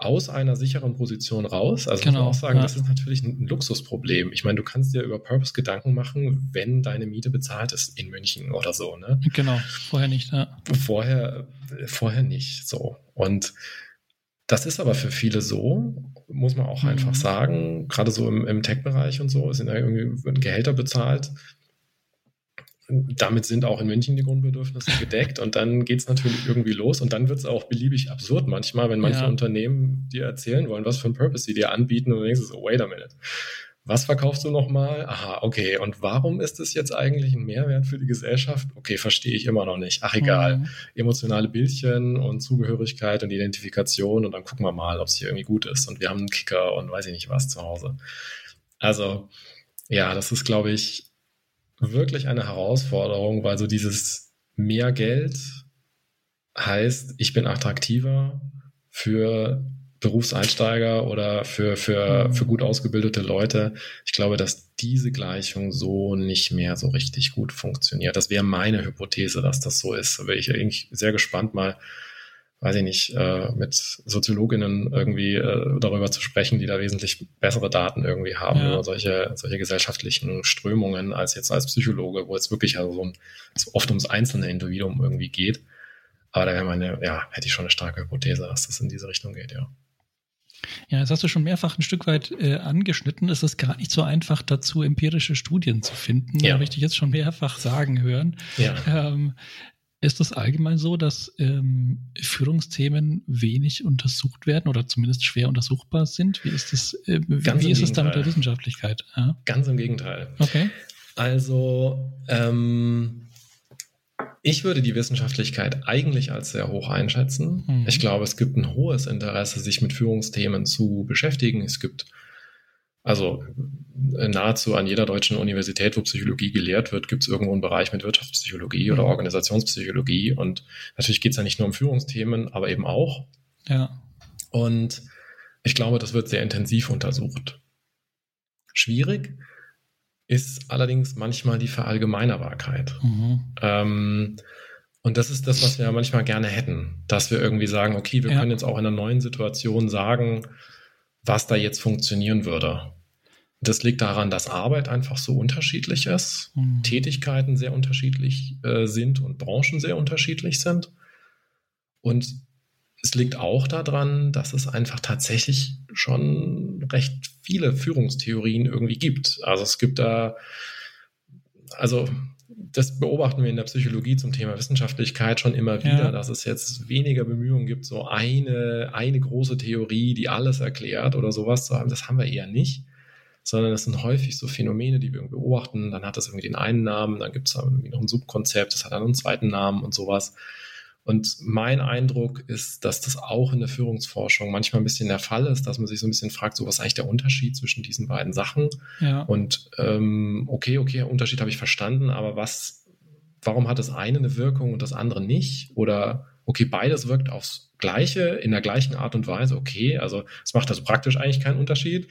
aus einer sicheren Position raus. Also genau, muss man auch sagen, ja. das ist natürlich ein, Luxusproblem. Ich meine, du kannst dir über Purpose Gedanken machen, wenn deine Miete bezahlt ist in München oder so, ne? Genau, vorher nicht, ja. Vorher, vorher nicht, so. Und das ist aber für viele so, muss man auch mhm. einfach sagen, gerade so im, im Tech-Bereich und so, sind ja irgendwie Gehälter bezahlt damit sind auch in München die Grundbedürfnisse gedeckt und dann geht es natürlich irgendwie los und dann wird es auch beliebig absurd manchmal, wenn manche ja. Unternehmen dir erzählen wollen, was für ein Purpose sie dir anbieten und du denkst so, wait a minute. Was verkaufst du nochmal? Aha, okay. Und warum ist es jetzt eigentlich ein Mehrwert für die Gesellschaft? Okay, verstehe ich immer noch nicht. Ach, egal. Mhm. Emotionale Bildchen und Zugehörigkeit und Identifikation und dann gucken wir mal, ob es hier irgendwie gut ist. Und wir haben einen Kicker und weiß ich nicht was zu Hause. Also, ja, das ist, glaube ich, wirklich eine Herausforderung, weil so dieses mehr Geld heißt, ich bin attraktiver für Berufseinsteiger oder für, für, mhm. für gut ausgebildete Leute. Ich glaube, dass diese Gleichung so nicht mehr so richtig gut funktioniert. Das wäre meine Hypothese, dass das so ist. Da wäre ich eigentlich sehr gespannt, mal weiß ich nicht, äh, mit Soziologinnen irgendwie äh, darüber zu sprechen, die da wesentlich bessere Daten irgendwie haben ja. über solche, solche gesellschaftlichen Strömungen als jetzt als Psychologe, wo es wirklich also so, ein, so oft ums einzelne Individuum irgendwie geht. Aber da wäre meine, ja, hätte ich schon eine starke Hypothese, dass das in diese Richtung geht, ja. Ja, das hast du schon mehrfach ein Stück weit äh, angeschnitten. Es ist gar nicht so einfach dazu, empirische Studien zu finden. Ja. Habe ich dich jetzt schon mehrfach sagen hören. Ja. Ähm, ist es allgemein so, dass ähm, Führungsthemen wenig untersucht werden oder zumindest schwer untersuchbar sind? Wie ist es, äh, wie ist es da mit der Wissenschaftlichkeit? Ja? Ganz im Gegenteil. Okay. Also ähm, ich würde die Wissenschaftlichkeit eigentlich als sehr hoch einschätzen. Mhm. Ich glaube, es gibt ein hohes Interesse, sich mit Führungsthemen zu beschäftigen. Es gibt also äh, nahezu an jeder deutschen Universität, wo Psychologie gelehrt wird, gibt es irgendwo einen Bereich mit Wirtschaftspsychologie oder mhm. Organisationspsychologie. Und natürlich geht es ja nicht nur um Führungsthemen, aber eben auch. Ja. Und ich glaube, das wird sehr intensiv untersucht. Schwierig ist allerdings manchmal die Verallgemeinerbarkeit. Mhm. Ähm, und das ist das, was wir manchmal gerne hätten, dass wir irgendwie sagen, okay, wir ja. können jetzt auch in einer neuen Situation sagen, was da jetzt funktionieren würde. Das liegt daran, dass Arbeit einfach so unterschiedlich ist, mhm. Tätigkeiten sehr unterschiedlich äh, sind und Branchen sehr unterschiedlich sind. Und es liegt auch daran, dass es einfach tatsächlich schon recht viele Führungstheorien irgendwie gibt. Also es gibt da, also das beobachten wir in der Psychologie zum Thema Wissenschaftlichkeit schon immer wieder, ja. dass es jetzt weniger Bemühungen gibt, so eine, eine große Theorie, die alles erklärt oder sowas zu haben. Das haben wir eher nicht, sondern das sind häufig so Phänomene, die wir beobachten. Dann hat das irgendwie den einen Namen, dann gibt es irgendwie noch ein Subkonzept, das hat dann einen zweiten Namen und sowas. Und mein Eindruck ist, dass das auch in der Führungsforschung manchmal ein bisschen der Fall ist, dass man sich so ein bisschen fragt, so was ist eigentlich der Unterschied zwischen diesen beiden Sachen? Ja. Und ähm, okay, okay, Unterschied habe ich verstanden, aber was, warum hat das eine eine Wirkung und das andere nicht? Oder okay, beides wirkt aufs Gleiche, in der gleichen Art und Weise, okay, also es macht also praktisch eigentlich keinen Unterschied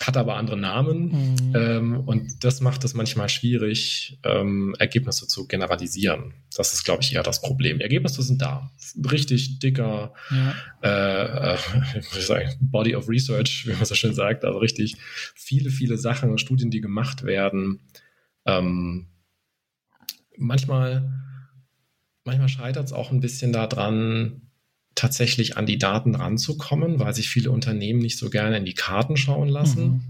hat aber andere Namen mhm. ähm, und das macht es manchmal schwierig, ähm, Ergebnisse zu generalisieren. Das ist, glaube ich, eher das Problem. Ergebnisse sind da. Richtig dicker ja. äh, äh, sagen, Body of Research, wie man so schön sagt, also richtig viele, viele Sachen, Studien, die gemacht werden. Ähm, manchmal, manchmal scheitert es auch ein bisschen daran, tatsächlich an die Daten ranzukommen, weil sich viele Unternehmen nicht so gerne in die Karten schauen lassen. Mhm.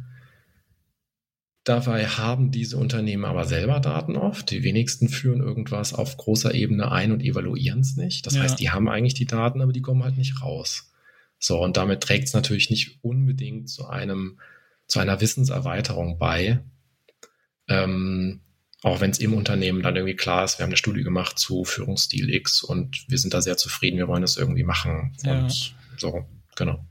Dabei haben diese Unternehmen aber selber Daten oft. Die wenigsten führen irgendwas auf großer Ebene ein und evaluieren es nicht. Das ja. heißt, die haben eigentlich die Daten, aber die kommen halt nicht raus. So, und damit trägt es natürlich nicht unbedingt zu einem, zu einer Wissenserweiterung bei. Ähm, auch wenn es im Unternehmen dann irgendwie klar ist, wir haben eine Studie gemacht zu Führungsstil X und wir sind da sehr zufrieden, wir wollen das irgendwie machen. Ja. Und so, genau.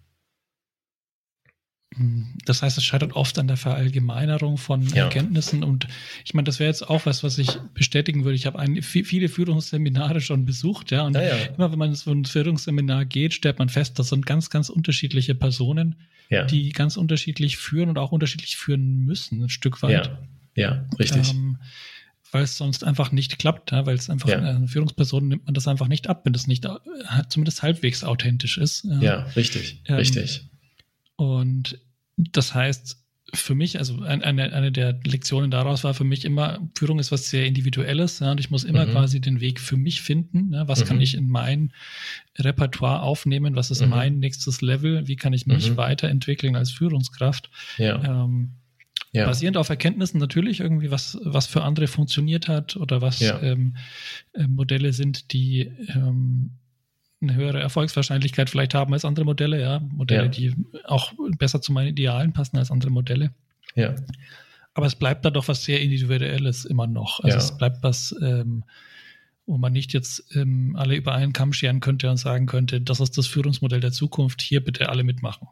Das heißt, es scheitert oft an der Verallgemeinerung von ja. Erkenntnissen. Und ich meine, das wäre jetzt auch was, was ich bestätigen würde. Ich habe viele Führungsseminare schon besucht, ja. Und ja, ja. immer wenn man so ein Führungsseminar geht, stellt man fest, das sind ganz, ganz unterschiedliche Personen, die ganz unterschiedlich führen und auch unterschiedlich führen müssen, ein Stück weit. Ja, richtig. Ähm, weil es sonst einfach nicht klappt, ja, weil es einfach ja. eine Führungsperson nimmt man das einfach nicht ab, wenn das nicht äh, zumindest halbwegs authentisch ist. Ja, richtig, ähm, richtig. Und das heißt, für mich, also eine, eine der Lektionen daraus war für mich immer, Führung ist was sehr Individuelles, ja, und ich muss immer mhm. quasi den Weg für mich finden. Ne, was mhm. kann ich in mein Repertoire aufnehmen? Was ist mhm. mein nächstes Level? Wie kann ich mich mhm. weiterentwickeln als Führungskraft? Ja. Ähm, ja. Basierend auf Erkenntnissen natürlich irgendwie, was, was für andere funktioniert hat oder was ja. ähm, äh, Modelle sind, die ähm, eine höhere Erfolgswahrscheinlichkeit vielleicht haben als andere Modelle, ja. Modelle, ja. die auch besser zu meinen Idealen passen als andere Modelle. Ja. Aber es bleibt da doch was sehr Individuelles immer noch. Also es bleibt was, ähm, wo man nicht jetzt ähm, alle über einen Kamm scheren könnte und sagen könnte, das ist das Führungsmodell der Zukunft, hier bitte alle mitmachen.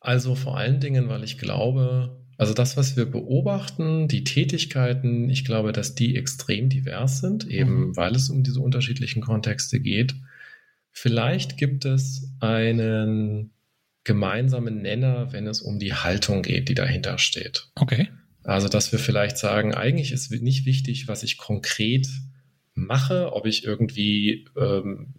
Also vor allen Dingen, weil ich glaube, also das, was wir beobachten, die Tätigkeiten, ich glaube, dass die extrem divers sind, eben mhm. weil es um diese unterschiedlichen Kontexte geht. Vielleicht gibt es einen gemeinsamen Nenner, wenn es um die Haltung geht, die dahinter steht. Okay. Also, dass wir vielleicht sagen, eigentlich ist nicht wichtig, was ich konkret mache, ob ich irgendwie ähm,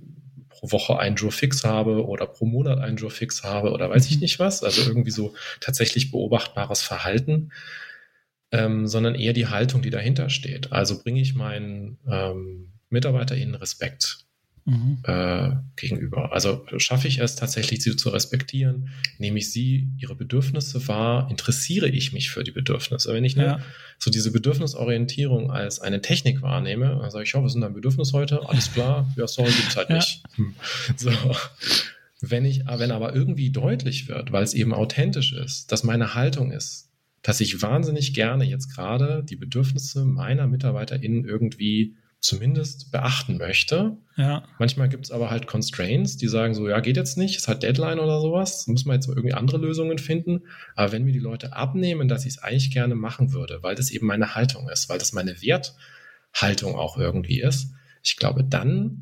pro Woche einen Jour fix habe oder pro Monat einen Jour fix habe oder weiß ich mhm. nicht was. Also irgendwie so tatsächlich beobachtbares Verhalten, ähm, sondern eher die Haltung, die dahinter steht. Also bringe ich meinen ähm, MitarbeiterInnen Respekt mhm. äh, gegenüber. Also schaffe ich es tatsächlich, sie zu respektieren, nehme ich sie, ihre Bedürfnisse wahr, interessiere ich mich für die Bedürfnisse. Wenn ich ja. ne, so diese Bedürfnisorientierung als eine Technik wahrnehme, dann sage ich, oh, was ist dein Bedürfnis heute? Alles klar, ja, sorry, gibt's halt ja. nicht. Hm. So. Wenn ich, wenn aber irgendwie deutlich wird, weil es eben authentisch ist, dass meine Haltung ist, dass ich wahnsinnig gerne jetzt gerade die Bedürfnisse meiner MitarbeiterInnen irgendwie zumindest beachten möchte. Ja. Manchmal gibt es aber halt Constraints, die sagen so, ja, geht jetzt nicht, ist halt Deadline oder sowas, muss man jetzt irgendwie andere Lösungen finden. Aber wenn mir die Leute abnehmen, dass ich es eigentlich gerne machen würde, weil das eben meine Haltung ist, weil das meine Werthaltung auch irgendwie ist, ich glaube, dann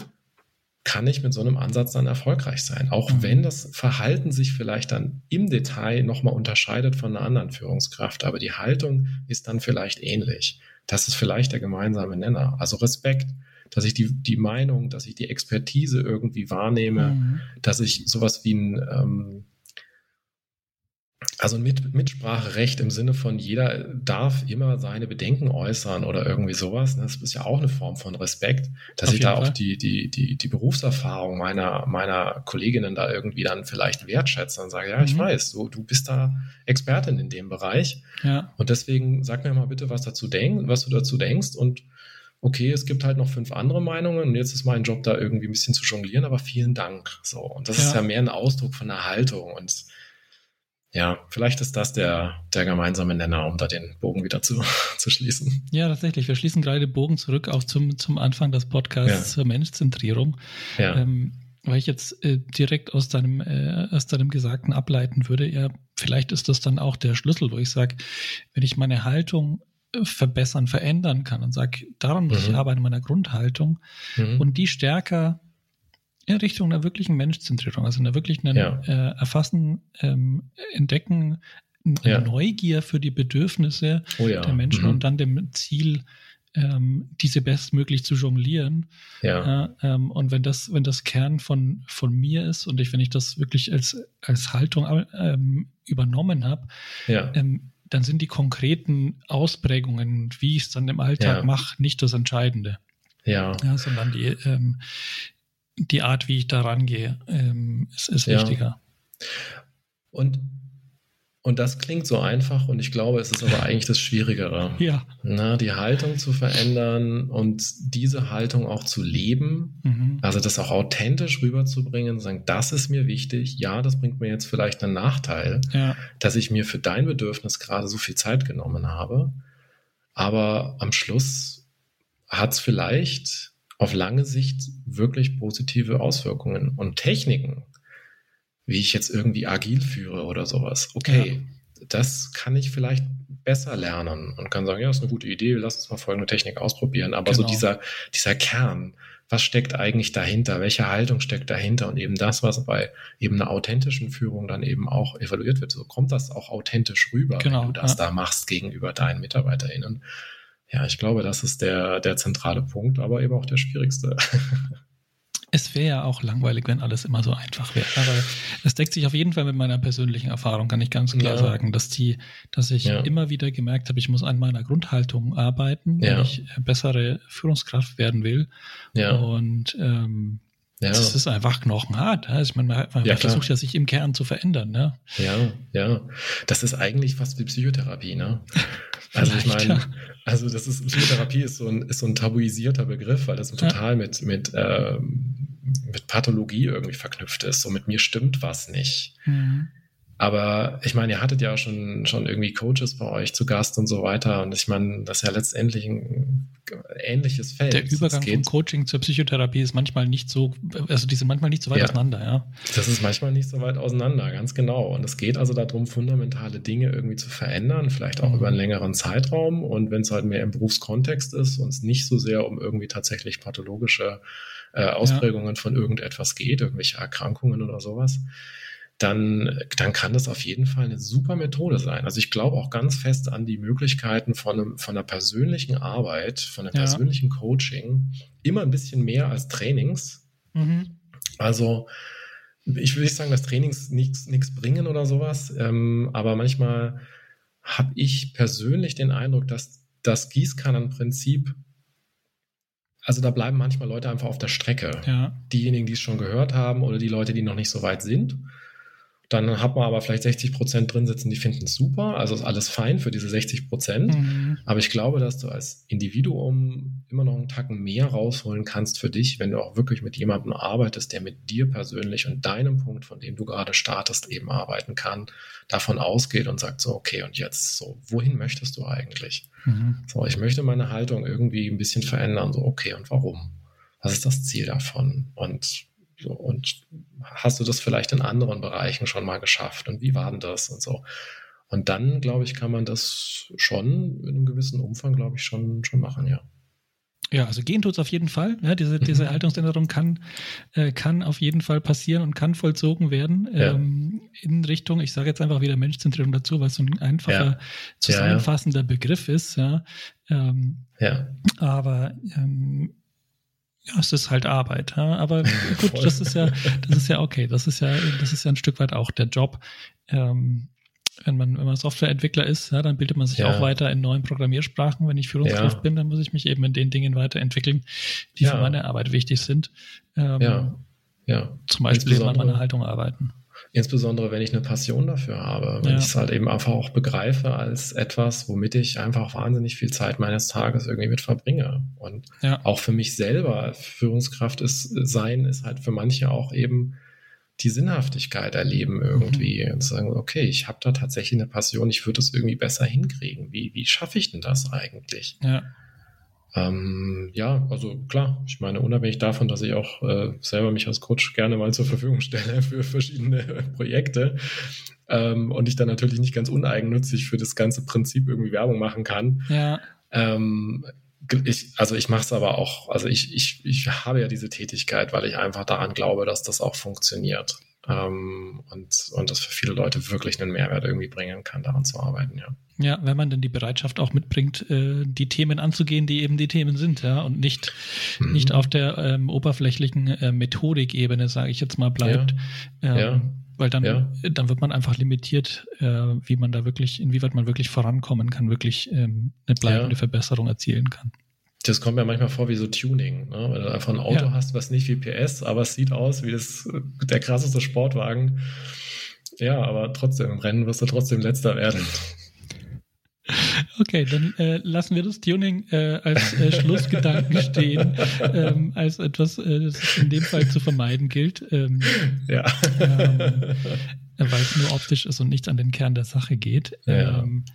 kann ich mit so einem Ansatz dann erfolgreich sein. Auch mhm. wenn das Verhalten sich vielleicht dann im Detail nochmal unterscheidet von einer anderen Führungskraft, aber die Haltung ist dann vielleicht ähnlich. Das ist vielleicht der gemeinsame Nenner. Also Respekt, dass ich die, die Meinung, dass ich die Expertise irgendwie wahrnehme, mhm. dass ich sowas wie ein, ähm, also ein Mit Mitspracherecht im Sinne von jeder darf immer seine Bedenken äußern oder irgendwie sowas. Das ist ja auch eine Form von Respekt, dass Auf ich da Fall. auch die, die, die, die Berufserfahrung meiner, meiner Kolleginnen da irgendwie dann vielleicht wertschätze und sage, ja, ich mhm. weiß, du, du bist da Expertin in dem Bereich. Ja. Und deswegen sag mir mal bitte, was dazu denk, was du dazu denkst und okay, es gibt halt noch fünf andere Meinungen und jetzt ist mein Job da irgendwie ein bisschen zu jonglieren, aber vielen Dank. So. Und das ja. ist ja mehr ein Ausdruck von der Haltung und ja, vielleicht ist das der, der gemeinsame Nenner, um da den Bogen wieder zu, zu schließen. Ja, tatsächlich. Wir schließen gerade den Bogen zurück auch zum, zum Anfang des Podcasts ja. zur Menschzentrierung. Ja. Ähm, weil ich jetzt äh, direkt aus deinem, äh, aus deinem Gesagten ableiten würde, ja, vielleicht ist das dann auch der Schlüssel, wo ich sage, wenn ich meine Haltung äh, verbessern, verändern kann und sage, daran muss mhm. ich arbeiten, meiner Grundhaltung mhm. und die stärker in Richtung einer wirklichen Menschzentrierung, also einer wirklichen ja. äh, Erfassen, ähm, Entdecken, ja. Neugier für die Bedürfnisse oh ja. der Menschen mhm. und dann dem Ziel, ähm, diese bestmöglich zu jonglieren. Ja. Äh, ähm, und wenn das, wenn das Kern von, von mir ist und ich, wenn ich das wirklich als, als Haltung ähm, übernommen habe, ja. ähm, dann sind die konkreten Ausprägungen, wie ich es dann im Alltag ja. mache, nicht das Entscheidende. Ja. ja sondern die, ähm, die Art, wie ich da rangehe, ähm, ist, ist ja. wichtiger. Und, und das klingt so einfach und ich glaube, es ist aber eigentlich das Schwierigere. Ja. Na, die Haltung zu verändern und diese Haltung auch zu leben, mhm. also das auch authentisch rüberzubringen, sagen, das ist mir wichtig, ja, das bringt mir jetzt vielleicht einen Nachteil, ja. dass ich mir für dein Bedürfnis gerade so viel Zeit genommen habe. Aber am Schluss hat es vielleicht auf lange Sicht wirklich positive Auswirkungen und Techniken, wie ich jetzt irgendwie agil führe oder sowas. Okay, ja. das kann ich vielleicht besser lernen und kann sagen, ja, ist eine gute Idee, lass uns mal folgende Technik ausprobieren. Aber genau. so dieser, dieser Kern, was steckt eigentlich dahinter? Welche Haltung steckt dahinter? Und eben das, was bei eben einer authentischen Führung dann eben auch evaluiert wird. So kommt das auch authentisch rüber, genau, wenn du das ja. da machst gegenüber deinen MitarbeiterInnen. Ja, ich glaube, das ist der, der zentrale Punkt, aber eben auch der schwierigste. Es wäre ja auch langweilig, wenn alles immer so einfach wäre. Aber es deckt sich auf jeden Fall mit meiner persönlichen Erfahrung, kann ich ganz klar ja. sagen, dass die, dass ich ja. immer wieder gemerkt habe, ich muss an meiner Grundhaltung arbeiten, wenn ja. ich bessere Führungskraft werden will. Ja. Und ähm, ja. Das ist einfach knochenhart. Also man, man ja, versucht ja sich im Kern zu verändern. Ne? Ja, ja. Das ist eigentlich fast wie Psychotherapie. Ne? Also ich meine, ja. also das ist Psychotherapie ist so ein, ist so ein tabuisierter Begriff, weil das total mit mit ähm, mit Pathologie irgendwie verknüpft ist. So mit mir stimmt was nicht. Mhm. Aber ich meine, ihr hattet ja schon, schon irgendwie Coaches bei euch zu Gast und so weiter. Und ich meine, das ist ja letztendlich ein ähnliches Feld. Der Übergang vom Coaching zur Psychotherapie ist manchmal nicht so, also die sind manchmal nicht so weit ja, auseinander, ja. Das ist manchmal nicht so weit auseinander, ganz genau. Und es geht also darum, fundamentale Dinge irgendwie zu verändern, vielleicht auch mhm. über einen längeren Zeitraum. Und wenn es halt mehr im Berufskontext ist und es nicht so sehr um irgendwie tatsächlich pathologische äh, Ausprägungen ja. von irgendetwas geht, irgendwelche Erkrankungen oder sowas, dann, dann kann das auf jeden Fall eine super Methode sein. Also ich glaube auch ganz fest an die Möglichkeiten von, einem, von einer persönlichen Arbeit, von einem ja. persönlichen Coaching, immer ein bisschen mehr als Trainings. Mhm. Also ich will nicht sagen, dass Trainings nichts bringen oder sowas, ähm, aber manchmal habe ich persönlich den Eindruck, dass das Gießkannenprinzip also da bleiben manchmal Leute einfach auf der Strecke. Ja. Diejenigen, die es schon gehört haben oder die Leute, die noch nicht so weit sind. Dann hat man aber vielleicht 60 Prozent drin sitzen, die finden es super. Also ist alles fein für diese 60 Prozent. Mhm. Aber ich glaube, dass du als Individuum immer noch einen Tacken mehr rausholen kannst für dich, wenn du auch wirklich mit jemandem arbeitest, der mit dir persönlich und deinem Punkt, von dem du gerade startest, eben arbeiten kann, davon ausgeht und sagt so, okay, und jetzt so, wohin möchtest du eigentlich? Mhm. So, ich möchte meine Haltung irgendwie ein bisschen verändern. So, okay, und warum? Was ist das Ziel davon? Und so, und hast du das vielleicht in anderen Bereichen schon mal geschafft? Und wie war denn das und so? Und dann, glaube ich, kann man das schon in einem gewissen Umfang, glaube ich, schon, schon machen, ja. Ja, also gehen tut es auf jeden Fall. Ja, diese, diese mhm. Haltungsänderung kann, äh, kann auf jeden Fall passieren und kann vollzogen werden ja. ähm, in Richtung, ich sage jetzt einfach wieder Menschzentrierung dazu, weil es so ein einfacher, ja. zusammenfassender Begriff ist. Ja. Ähm, ja. Aber ähm, ja, es ist halt Arbeit. Ja? Aber gut, das ist ja, das ist ja okay. Das ist ja, das ist ja ein Stück weit auch der Job. Ähm, wenn man, wenn man Softwareentwickler ist, ja, dann bildet man sich ja. auch weiter in neuen Programmiersprachen. Wenn ich Führungskraft ja. bin, dann muss ich mich eben in den Dingen weiterentwickeln, die für meine Arbeit wichtig sind. Ähm, ja. ja. Zum Beispiel eben an meiner Haltung arbeiten. Insbesondere, wenn ich eine Passion dafür habe, wenn ja. ich es halt eben einfach auch begreife als etwas, womit ich einfach wahnsinnig viel Zeit meines Tages irgendwie mit verbringe. Und ja. auch für mich selber, Führungskraft ist sein, ist halt für manche auch eben die Sinnhaftigkeit erleben irgendwie mhm. und sagen, okay, ich habe da tatsächlich eine Passion, ich würde es irgendwie besser hinkriegen. Wie, wie schaffe ich denn das eigentlich? Ja. Ähm, ja, also klar, ich meine, unabhängig davon, dass ich auch äh, selber mich als Coach gerne mal zur Verfügung stelle für verschiedene Projekte ähm, und ich dann natürlich nicht ganz uneigennützig für das ganze Prinzip irgendwie Werbung machen kann. Ja. Ähm, ich, also ich mache es aber auch, also ich, ich, ich habe ja diese Tätigkeit, weil ich einfach daran glaube, dass das auch funktioniert. Ähm, und, und das für viele Leute wirklich einen Mehrwert irgendwie bringen kann, daran zu arbeiten, ja. Ja, wenn man dann die Bereitschaft auch mitbringt, äh, die Themen anzugehen, die eben die Themen sind, ja, und nicht, mhm. nicht auf der ähm, oberflächlichen äh, Methodikebene, sage ich jetzt mal, bleibt. Ja. Ähm, ja. Weil dann, ja. dann wird man einfach limitiert, äh, wie man da wirklich, inwieweit man wirklich vorankommen kann, wirklich ähm, eine bleibende Verbesserung erzielen kann. Das kommt mir manchmal vor wie so Tuning. Ne? Wenn du einfach ein Auto hast, was nicht wie PS, aber es sieht aus wie das, der krasseste Sportwagen. Ja, aber trotzdem, im Rennen wirst du trotzdem letzter werden. Okay, dann äh, lassen wir das Tuning äh, als äh, Schlussgedanken stehen, ähm, als etwas, äh, das in dem Fall zu vermeiden gilt. Ähm, ja. Ähm, weil es nur optisch ist und nichts an den Kern der Sache geht. Ja. Ähm,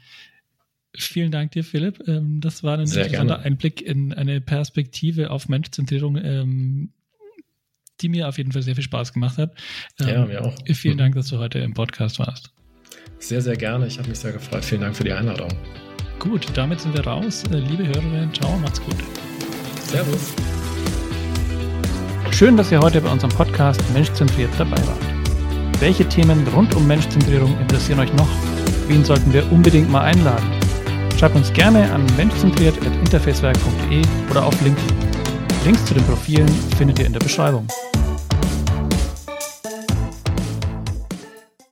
vielen Dank dir, Philipp. Ähm, das war ein Sehr interessanter gerne. Einblick in eine Perspektive auf Menschzentrierung, ähm, die mir auf jeden Fall sehr viel Spaß gemacht hat. ja, mir auch. Vielen Dank, dass du heute im Podcast warst. Sehr, sehr gerne. Ich habe mich sehr gefreut. Vielen Dank für die Einladung. Gut, damit sind wir raus. Äh, liebe Hörerinnen, ciao, macht's gut. Servus. Schön, dass ihr heute bei unserem Podcast Menschzentriert dabei wart. Welche Themen rund um Menschzentrierung interessieren euch noch? Wen sollten wir unbedingt mal einladen? Schreibt uns gerne an menschzentriert.interfacewerk.de oder auf LinkedIn. Links zu den Profilen findet ihr in der Beschreibung.